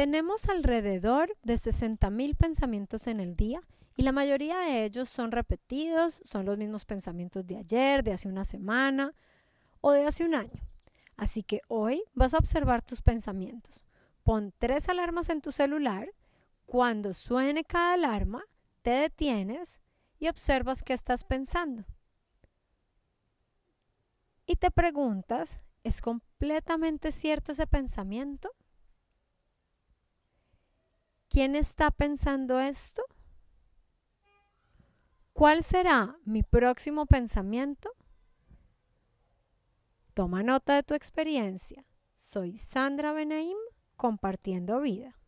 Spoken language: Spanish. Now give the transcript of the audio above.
Tenemos alrededor de 60.000 pensamientos en el día y la mayoría de ellos son repetidos, son los mismos pensamientos de ayer, de hace una semana o de hace un año. Así que hoy vas a observar tus pensamientos. Pon tres alarmas en tu celular. Cuando suene cada alarma, te detienes y observas qué estás pensando. Y te preguntas, ¿es completamente cierto ese pensamiento? ¿Quién está pensando esto? ¿Cuál será mi próximo pensamiento? Toma nota de tu experiencia. Soy Sandra Benaim compartiendo vida.